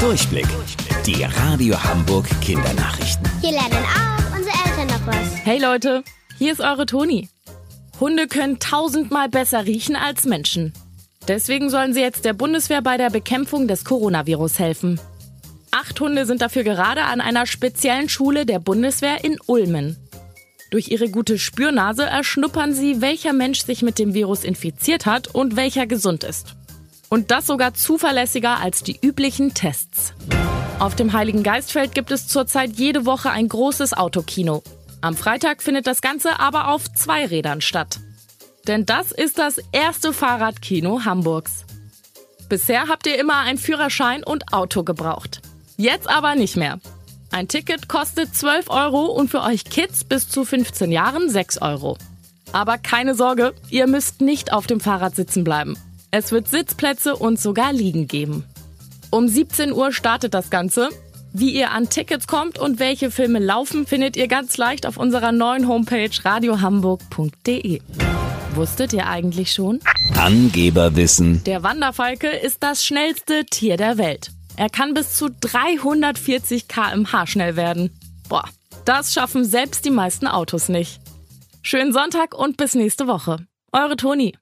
Durchblick. Die Radio Hamburg Kindernachrichten. Hier lernen auch unsere Eltern noch was. Hey Leute, hier ist eure Toni. Hunde können tausendmal besser riechen als Menschen. Deswegen sollen sie jetzt der Bundeswehr bei der Bekämpfung des Coronavirus helfen. Acht Hunde sind dafür gerade an einer speziellen Schule der Bundeswehr in Ulmen. Durch ihre gute Spürnase erschnuppern sie, welcher Mensch sich mit dem Virus infiziert hat und welcher gesund ist. Und das sogar zuverlässiger als die üblichen Tests. Auf dem Heiligen Geistfeld gibt es zurzeit jede Woche ein großes Autokino. Am Freitag findet das Ganze aber auf zwei Rädern statt. Denn das ist das erste Fahrradkino Hamburgs. Bisher habt ihr immer einen Führerschein und Auto gebraucht. Jetzt aber nicht mehr. Ein Ticket kostet 12 Euro und für euch Kids bis zu 15 Jahren 6 Euro. Aber keine Sorge, ihr müsst nicht auf dem Fahrrad sitzen bleiben. Es wird Sitzplätze und sogar Liegen geben. Um 17 Uhr startet das Ganze. Wie ihr an Tickets kommt und welche Filme laufen, findet ihr ganz leicht auf unserer neuen Homepage radiohamburg.de. Wusstet ihr eigentlich schon? Angeberwissen. Der Wanderfalke ist das schnellste Tier der Welt. Er kann bis zu 340 km/h schnell werden. Boah, das schaffen selbst die meisten Autos nicht. Schönen Sonntag und bis nächste Woche. Eure Toni.